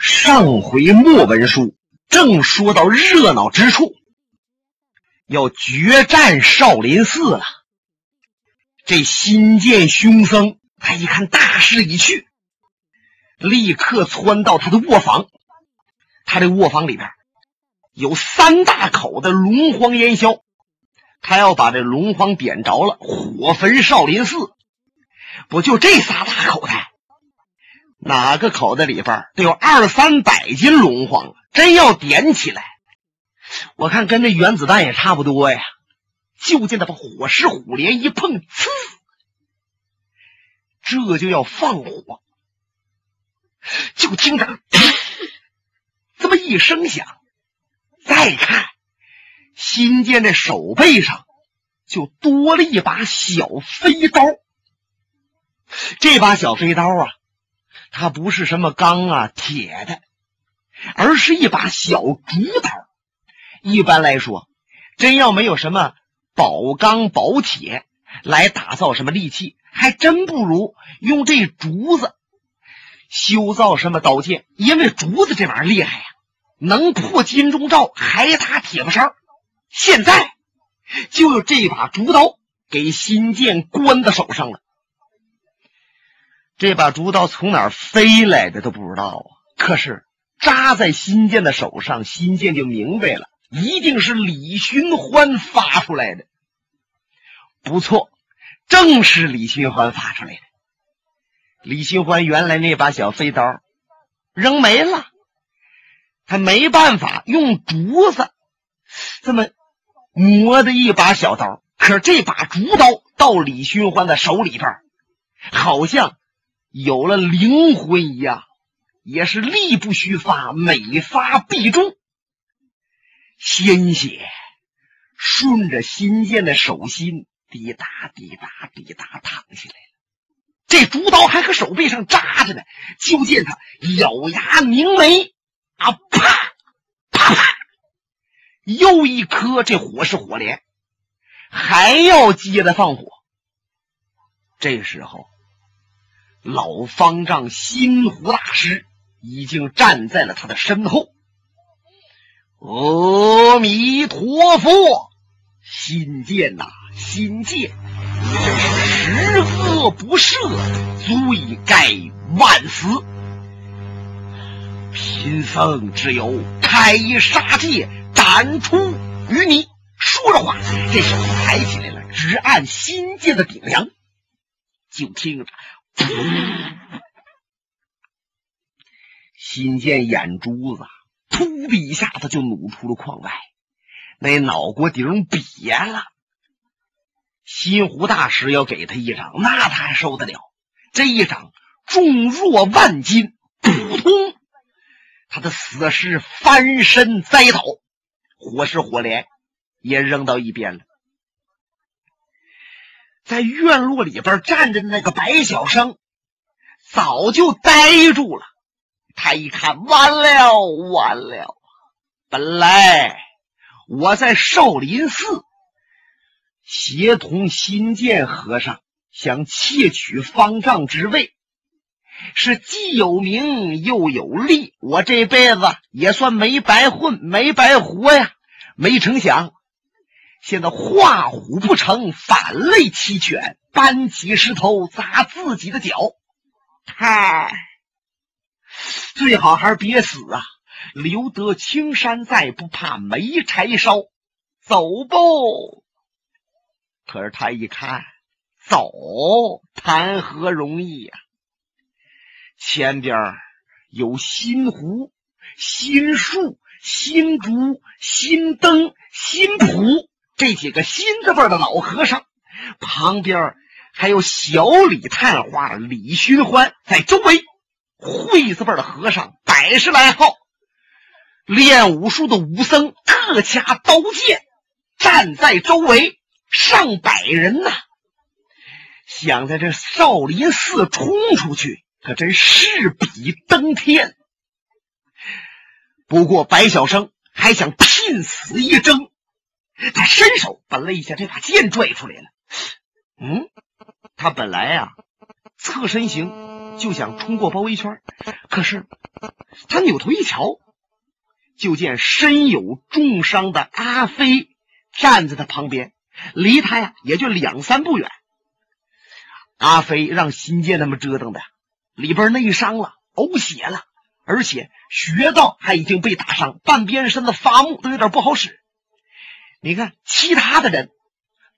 上回末文书正说到热闹之处，要决战少林寺了。这新建凶僧他一看大势已去，立刻窜到他的卧房。他这卧房里边有三大口的龙皇烟硝，他要把这龙皇点着了，火焚少林寺。不就这仨大口袋？哪个口袋里边得有二三百斤龙皇啊！真要点起来，我看跟那原子弹也差不多呀。就见他把火石虎镰一碰，呲，这就要放火。就听着这么一声响，再看新建的手背上就多了一把小飞刀。这把小飞刀啊。它不是什么钢啊铁的，而是一把小竹刀。一般来说，真要没有什么宝钢宝铁来打造什么利器，还真不如用这竹子修造什么刀剑。因为竹子这玩意儿厉害呀，能破金钟罩，还打铁布衫。现在就有这把竹刀给新建关在手上了。这把竹刀从哪儿飞来的都不知道啊！可是扎在新建的手上，新建就明白了，一定是李寻欢发出来的。不错，正是李寻欢发出来的。李寻欢原来那把小飞刀扔没了，他没办法用竹子这么磨的一把小刀。可这把竹刀到李寻欢的手里边，好像……有了灵魂一样，也是力不虚发，每发必中。鲜血顺着新建的手心滴答滴答滴答淌下来了。这竹刀还和手背上扎着呢。就见他咬牙凝眉，啊，啪啪啪，又一颗这火是火镰，还要接着放火。这时候。老方丈心湖大师已经站在了他的身后。阿弥陀佛，心剑呐，心剑，真是十恶不赦，罪该万死。贫僧只有开杀戒，斩出于你。说着话，这手抬起来了，直按心剑的顶梁。就听着。新建眼珠子，噗的一下子就努出了眶外，那脑瓜顶瘪了。新湖大师要给他一掌，那他还受得了？这一掌重若万斤，扑通，他的死尸翻身栽倒，火势火镰也扔到一边了。在院落里边站着的那个白小生，早就呆住了。他一看，完了，完了！本来我在少林寺协同新建和尚，想窃取方丈之位，是既有名又有利。我这辈子也算没白混，没白活呀。没成想。现在画虎不成反类齐全，搬起石头砸自己的脚，嗨，最好还是别死啊！留得青山在，不怕没柴烧。走不？可是他一看，走谈何容易呀！前边有新湖、新树、新竹、新灯、新谱。这几个新字辈的老和尚，旁边还有小李探花、李寻欢在周围，会字辈的和尚百十来号，练武术的武僧各掐刀剑，站在周围上百人呐。想在这少林寺冲出去，可真势比登天。不过白小生还想拼死一争。他伸手把了一下这把剑拽出来了。嗯，他本来呀侧身行就想冲过包围圈，可是他扭头一瞧，就见身有重伤的阿飞站在他旁边，离他呀也就两三步远。阿飞让新建他们折腾的，里边内伤了，呕血了，而且穴道还已经被打伤，半边身子发木，都有点不好使。你看，其他的人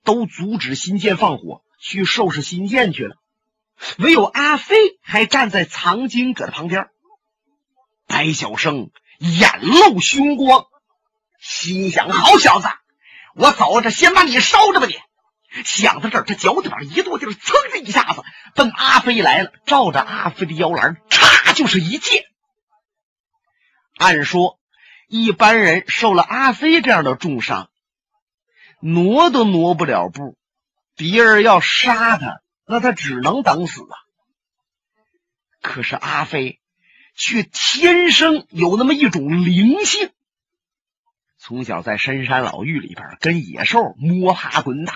都阻止新建放火，去收拾新建去了，唯有阿飞还站在藏经阁的旁边。白晓生眼露凶光，心想：好小子，我走着先把你烧着吧！你。想到这儿，他脚底板一跺地，噌的一下子奔阿飞来了，照着阿飞的腰篮，嚓就是一剑。按说，一般人受了阿飞这样的重伤，挪都挪不了步。别人要杀他，那他只能等死啊。可是阿飞却天生有那么一种灵性，从小在深山老峪里边跟野兽摸爬滚打。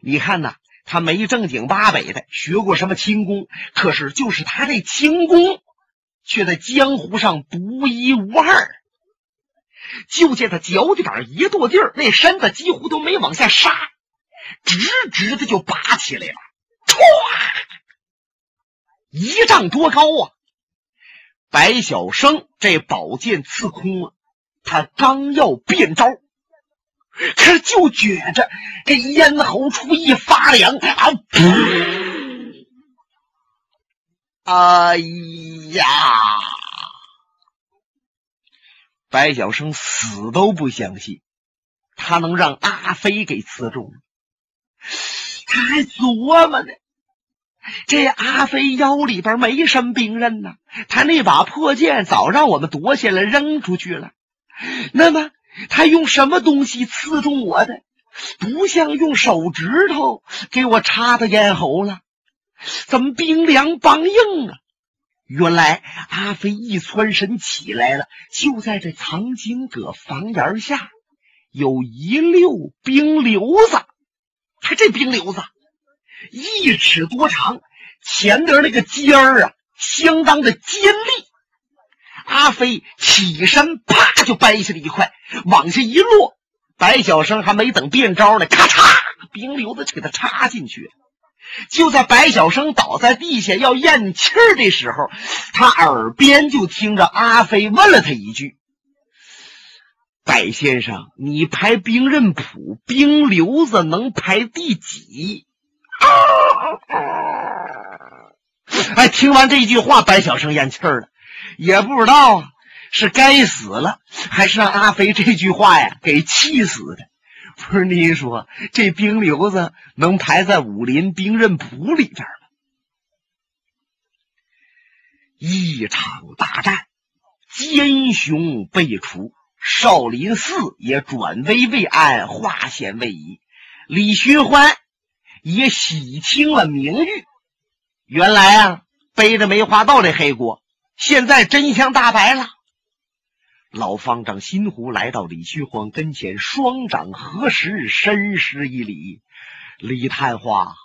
你看呐，他没正经八百的学过什么轻功，可是就是他这轻功，却在江湖上独一无二。就见他脚底板一跺地儿，那身子几乎都没往下杀，直直的就拔起来了，唰，一丈多高啊！白晓生这宝剑刺空啊，他刚要变招。可是就觉着这咽喉处一发凉啊！哎呀！白晓生死都不相信，他能让阿飞给刺中。他还琢磨呢，这阿飞腰里边没什么兵刃呢，他那把破剑早让我们夺下来扔出去了。那么。他用什么东西刺中我的？不像用手指头给我插到咽喉了，怎么冰凉梆硬啊？原来阿飞一窜身起来了，就在这藏经阁房檐下有一溜冰瘤子。他这冰瘤子一尺多长，前边那个尖儿啊，相当的尖利。阿飞起身，啪就掰下了一块，往下一落。白晓生还没等变招呢，咔嚓，冰瘤子就给他插进去了。就在白晓生倒在地下要咽气儿的时候，他耳边就听着阿飞问了他一句：“白先生，你排兵刃谱，冰瘤子能排第几？”啊哎，听完这句话，白晓生咽气儿了。也不知道是该死了，还是让阿飞这句话呀给气死的。不是您说这冰瘤子能排在武林兵刃谱里边吗？一场大战，奸雄辈出，少林寺也转危为安，化险为夷。李寻欢也洗清了名誉。原来啊，背着梅花道的黑锅。现在真相大白了，老方丈心湖来到李寻欢跟前，双掌合十，深施一礼：“李探花，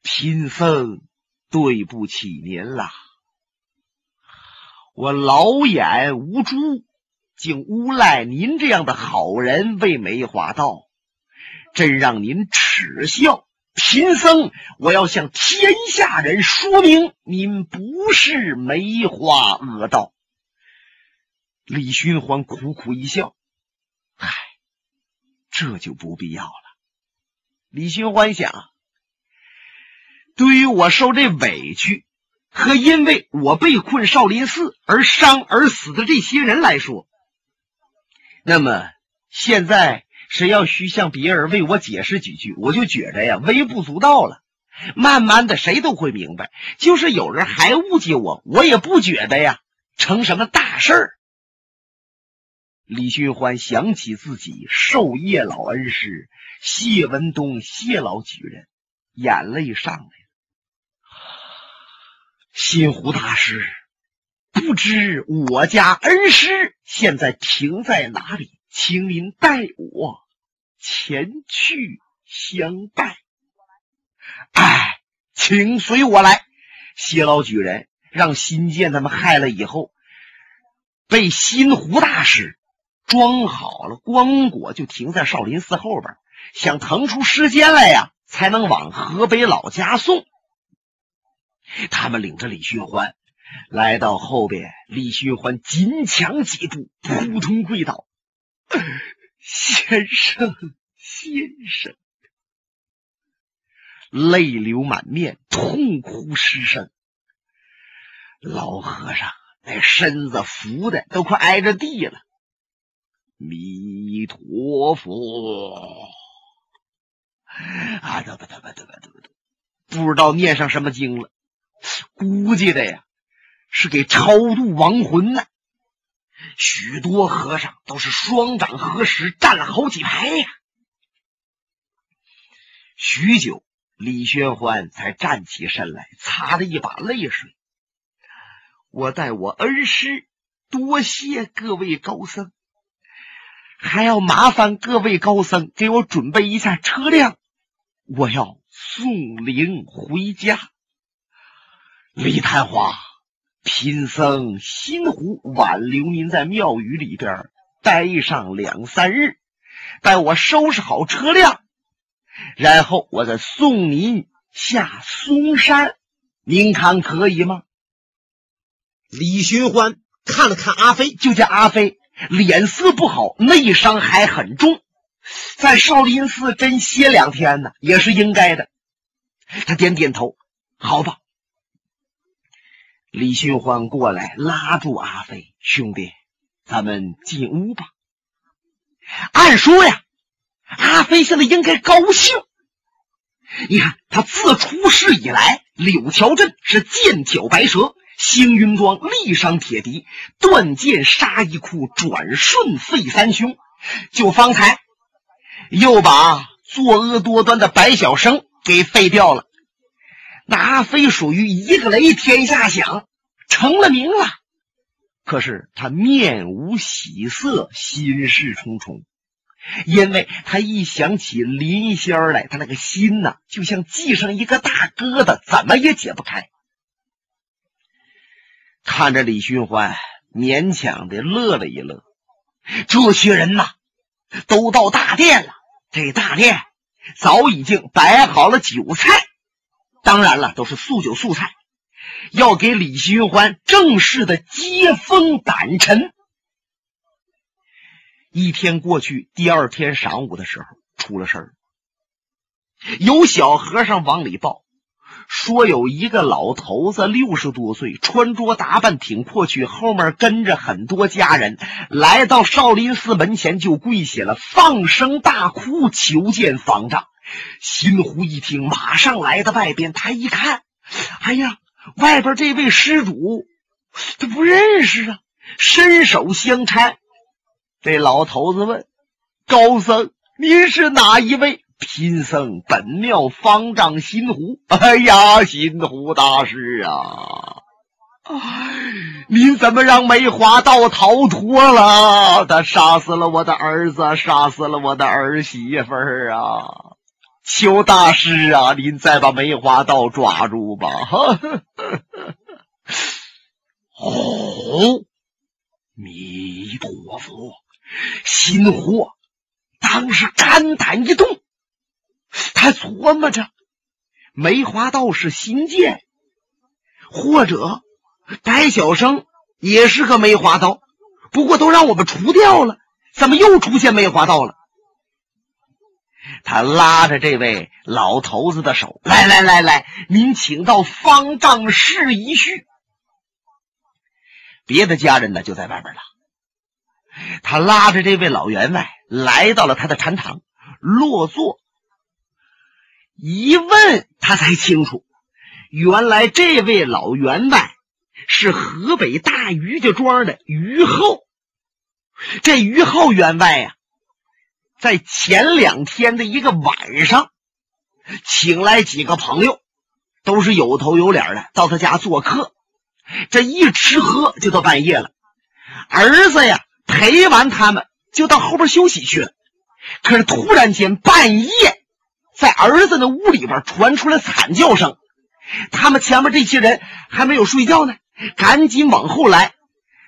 贫僧对不起您了。我老眼无珠，竟诬赖您这样的好人为梅花道，真让您耻笑。”贫僧，我要向天下人说明，您不是梅花恶道。李寻欢苦苦一笑：“唉，这就不必要了。”李寻欢想，对于我受这委屈，和因为我被困少林寺而伤而死的这些人来说，那么现在。谁要需向别人为我解释几句，我就觉着呀微不足道了。慢慢的，谁都会明白。就是有人还误解我，我也不觉得呀成什么大事儿。李寻欢想起自己授业老恩师谢文东谢老举人，眼泪上来了。心湖大师，不知我家恩师现在停在哪里，请您带我。前去相拜，哎，请随我来。谢老举人让新建他们害了以后，被新湖大师装好了光果，就停在少林寺后边，想腾出时间来呀，才能往河北老家送。他们领着李寻欢来到后边，李寻欢紧抢几步，扑通跪倒：“先生，先生！”泪流满面，痛哭失声。老和尚那身子伏的都快挨着地了。弥陀佛！啊，得得得得得得得，不知道念上什么经了，估计的呀是给超度亡魂呢。许多和尚都是双掌合十，站了好几排呀。许久。李宣欢才站起身来，擦了一把泪水。我代我恩师多谢各位高僧，还要麻烦各位高僧给我准备一下车辆，我要送灵回家。李探花，贫僧心湖挽留您在庙宇里边待上两三日，待我收拾好车辆。然后我再送您下嵩山，您看可以吗？李寻欢看了看阿飞，就见阿飞脸色不好，内伤还很重，在少林寺真歇两天呢，也是应该的。他点点头，好吧。李寻欢过来拉住阿飞，兄弟，咱们进屋吧。按说呀。阿飞现在应该高兴。你看，他自出世以来，柳桥镇是剑挑白蛇，星云庄力伤铁笛，断剑杀一库，转瞬废三凶。就方才又把作恶多端的白小生给废掉了。那阿飞属于一个雷天下响，成了名了。可是他面无喜色，心事重重。因为他一想起林仙儿来，他那个心呐，就像系上一个大疙瘩，怎么也解不开。看着李寻欢，勉强的乐了一乐。这些人呐，都到大殿了。这大殿早已经摆好了酒菜，当然了，都是素酒素菜，要给李寻欢正式的接风掸尘。一天过去，第二天晌午的时候，出了事儿。有小和尚往里报，说有一个老头子，六十多岁，穿着打扮挺阔气，后面跟着很多家人，来到少林寺门前就跪下了，放声大哭，求见方丈。新湖一听，马上来到外边，他一看，哎呀，外边这位施主，他不认识啊，伸手相搀。这老头子问：“高僧，您是哪一位？”贫僧本庙方丈新湖。哎呀，新湖大师啊，您怎么让梅花道逃脱了？他杀死了我的儿子，杀死了我的儿媳妇儿啊！求大师啊，您再把梅花道抓住吧！哦，弥陀佛。心湖当时肝胆一动，他琢磨着：梅花道士新建，或者白小生也是个梅花道，不过都让我们除掉了，怎么又出现梅花道了？他拉着这位老头子的手：“来来来来，您请到方丈室一叙。”别的家人呢，就在外边了。他拉着这位老员外来到了他的禅堂，落座。一问他才清楚，原来这位老员外是河北大于家庄的于浩。这于浩员外呀，在前两天的一个晚上，请来几个朋友，都是有头有脸的，到他家做客。这一吃喝就到半夜了，儿子呀。陪完他们，就到后边休息去了。可是突然间，半夜在儿子的屋里边传出来惨叫声。他们前面这些人还没有睡觉呢，赶紧往后来。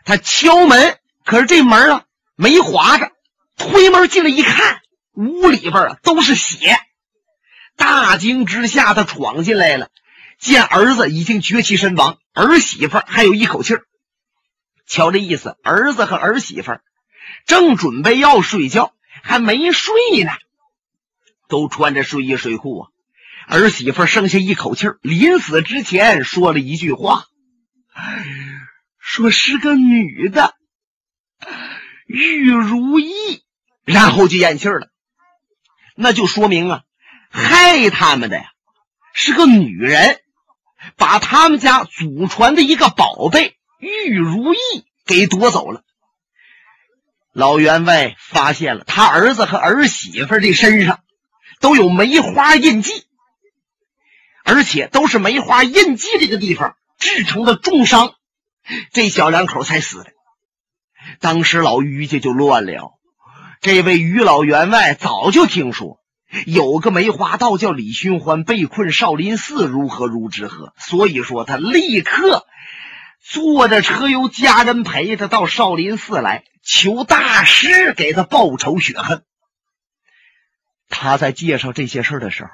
他敲门，可是这门啊没划着，推门进来一看，屋里边啊都是血。大惊之下，他闯进来了，见儿子已经绝气身亡，儿媳妇还有一口气。瞧这意思，儿子和儿媳妇正准备要睡觉，还没睡呢，都穿着睡衣睡裤啊。儿媳妇剩下一口气儿，临死之前说了一句话，说是个女的，玉如意，然后就咽气了。那就说明啊。害他们的呀，是个女人，把他们家祖传的一个宝贝玉如意给夺走了。老员外发现了他儿子和儿媳妇的身上都有梅花印记，而且都是梅花印记这个地方制成的重伤，这小两口才死的。当时老于家就乱了，这位于老员外早就听说。有个梅花道叫李寻欢，被困少林寺，如何如之何？所以说，他立刻坐着车，由家人陪他到少林寺来，求大师给他报仇雪恨。他在介绍这些事的时候，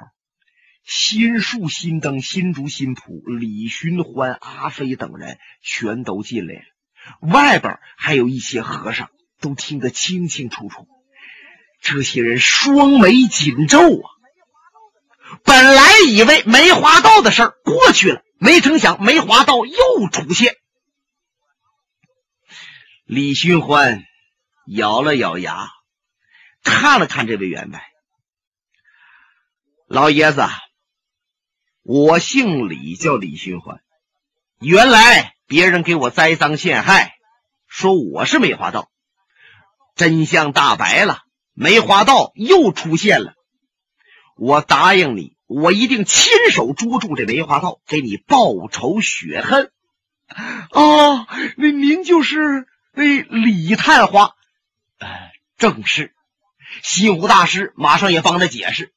心树、心灯、心竹、心谱，李寻欢、阿飞等人全都进来了，外边还有一些和尚，都听得清清楚楚。这些人双眉紧皱啊！本来以为梅花道的事儿过去了，没成想梅花道又出现。李寻欢咬了咬牙，看了看这位员外，老爷子，我姓李，叫李寻欢。原来别人给我栽赃陷害，说我是梅花道，真相大白了。梅花道又出现了，我答应你，我一定亲手捉住这梅花道，给你报仇雪恨。啊，那您就是那李探花？呃正是。西湖大师马上也帮他解释，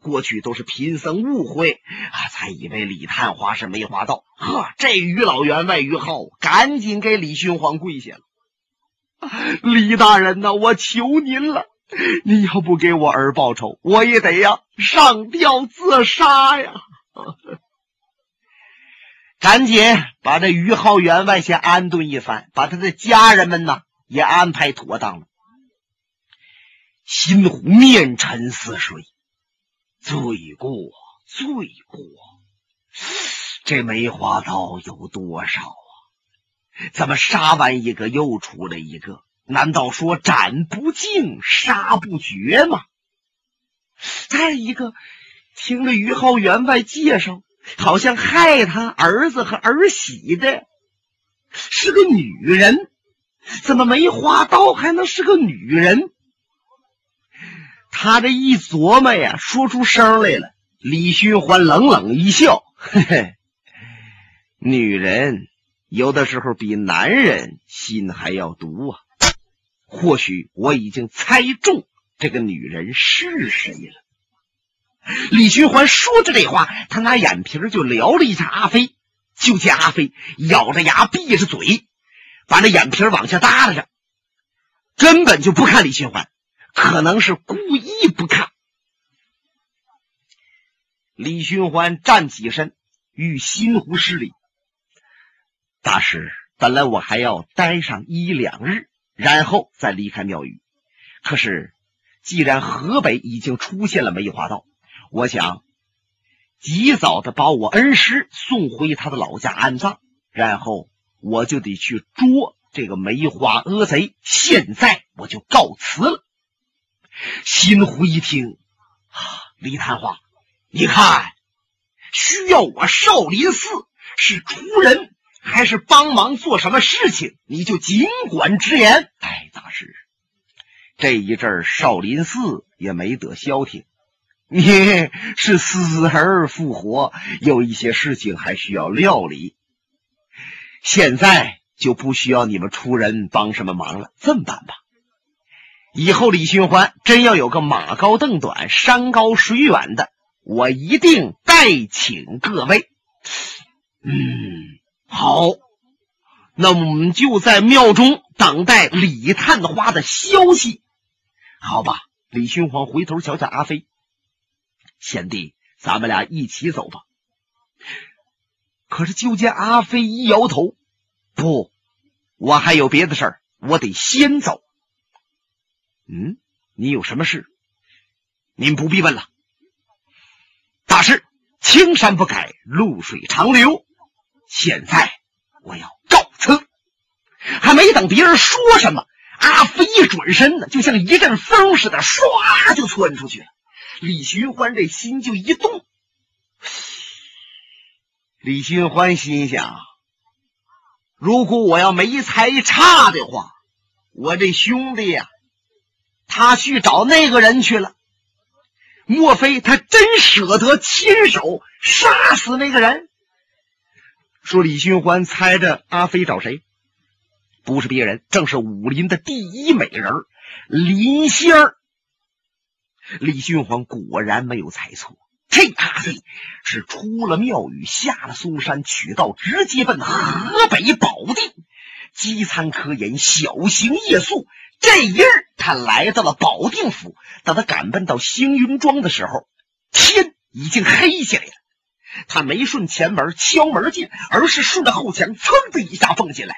过去都是贫僧误会啊，才以为李探花是梅花道。呵，这于老员外于浩赶紧给李寻欢跪下了。李大人呐，我求您了。你要不给我儿报仇，我也得呀上吊自杀呀！赶紧把这于浩员外先安顿一番，把他的家人们呢也安排妥当了。心湖面沉似水，罪过罪过！这梅花刀有多少啊？怎么杀完一个又出来一个？难道说斩不尽、杀不绝吗？再一个，听了于浩员外介绍，好像害他儿子和儿媳的是个女人。怎么梅花刀还能是个女人？他这一琢磨呀，说出声来了。李寻欢冷冷一笑：“嘿嘿，女人有的时候比男人心还要毒啊。”或许我已经猜中这个女人是谁了。李寻欢说着这话，他拿眼皮就撩了一下阿飞，就见阿飞咬着牙，闭着嘴，把那眼皮往下耷拉着，根本就不看李寻欢，可能是故意不看。李寻欢站起身，与新湖施礼：“大师，本来我还要待上一两日。”然后再离开庙宇。可是，既然河北已经出现了梅花道，我想及早的把我恩师送回他的老家安葬，然后我就得去捉这个梅花恶贼。现在我就告辞了。新湖一听，啊，李探花，你看，需要我少林寺是出人。还是帮忙做什么事情，你就尽管直言。哎，大师，这一阵少林寺也没得消停，你是死而复活，有一些事情还需要料理。现在就不需要你们出人帮什么忙了。这么办吧，以后李寻欢真要有个马高凳短、山高水远的，我一定代请各位。嗯。好，那我们就在庙中等待李探花的消息，好吧？李寻欢回头瞧瞧阿飞，贤弟，咱们俩一起走吧。可是就见阿飞一摇头，不，我还有别的事儿，我得先走。嗯，你有什么事？您不必问了。大师，青山不改，绿水长流。现在我要告辞。还没等别人说什么，阿飞一转身呢，就像一阵风似的，唰就窜出去了。李寻欢这心就一动。李寻欢心想：如果我要没猜差的话，我这兄弟呀，他去找那个人去了。莫非他真舍得亲手杀死那个人？说李寻欢猜着阿飞找谁？不是别人，正是武林的第一美人林仙儿。李寻欢果然没有猜错，这阿飞是出了庙宇，下了嵩山，取道直接奔河北保定，饥餐科研，小行夜宿。这一日，他来到了保定府。等他赶奔到星云庄的时候，天已经黑下来了。他没顺前门敲门进，而是顺着后墙，噌的一下蹦进来。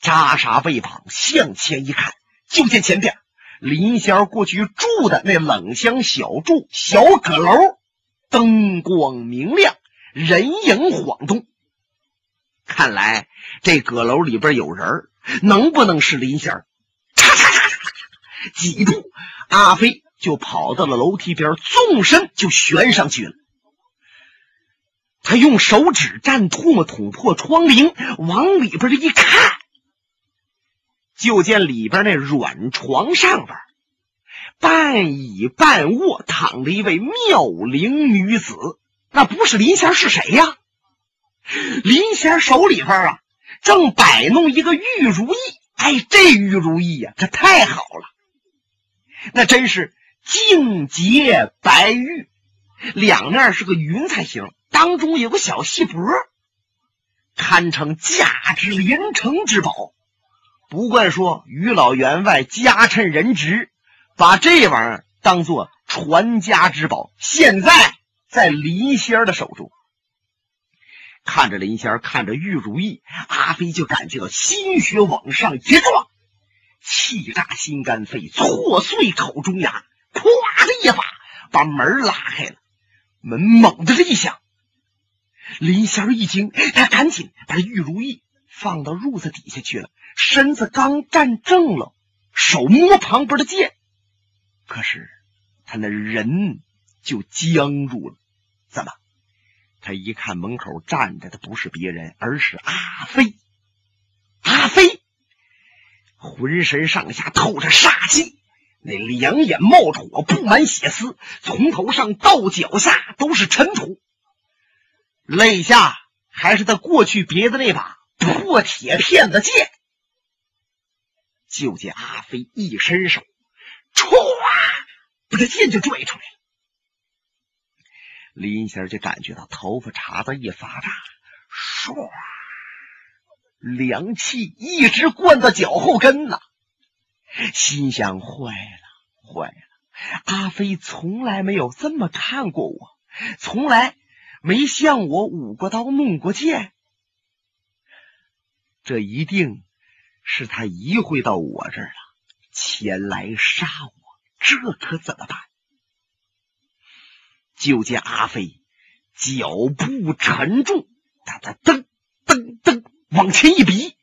扎煞背膀向前一看，就见前边林仙过去住的那冷香小住小阁楼，灯光明亮，人影晃动。看来这阁楼里边有人，能不能是林仙儿？几步，阿飞就跑到了楼梯边，纵身就悬上去了。他用手指蘸唾沫捅破窗棂，往里边这一看，就见里边那软床上边半倚半卧躺着一位妙龄女子。那不是林仙是谁呀？林仙手里边啊，正摆弄一个玉如意。哎，这玉如意呀，这太好了。那真是净洁白玉，两面是个云彩形，当中有个小细脖，堪称价值连城之宝。不怪说于老员外家趁人直，把这玩意儿当做传家之宝。现在在林仙儿的手中，看着林仙儿，看着玉如意，阿飞就感觉到心血往上一撞。气炸心肝肺，挫碎口中牙，咵的一把把门拉开了。门猛地一响，林仙儿一惊，他赶紧把玉如意放到褥子底下去了，身子刚站正了，手摸旁边的剑，可是他那人就僵住了。怎么？他一看门口站着的不是别人，而是阿飞。阿飞。浑身上下透着杀气，那两眼冒着火，布满血丝，从头上到脚下都是尘土。肋下还是他过去别的那把破铁片子剑。就见阿飞一伸手，歘，把这剑就拽出来了。林仙就感觉到头发茬子一发炸，唰。凉气一直灌到脚后跟呢，心想：坏了，坏了！阿飞从来没有这么看过我，从来没向我舞过刀、弄过剑。这一定是他移回到我这儿了，前来杀我。这可怎么办？就见阿飞脚步沉重，哒哒噔噔噔。往前一逼，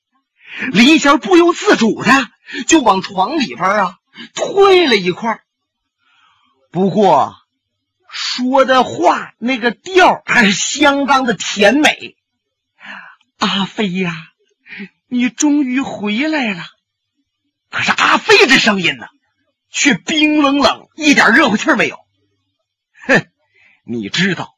林仙不由自主的就往床里边啊退了一块不过说的话那个调还是相当的甜美。阿飞呀，你终于回来了。可是阿飞这声音呢，却冰冷冷，一点热乎气没有。哼，你知道，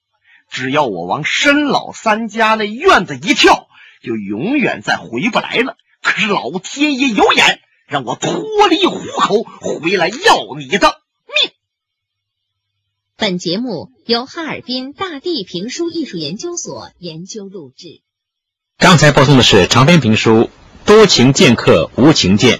只要我往申老三家那院子一跳。就永远再回不来了。可是老天爷有眼，让我脱离虎口回来要你的命。本节目由哈尔滨大地评书艺术研究所研究录制。刚才播送的是长篇评书《多情剑客无情剑》。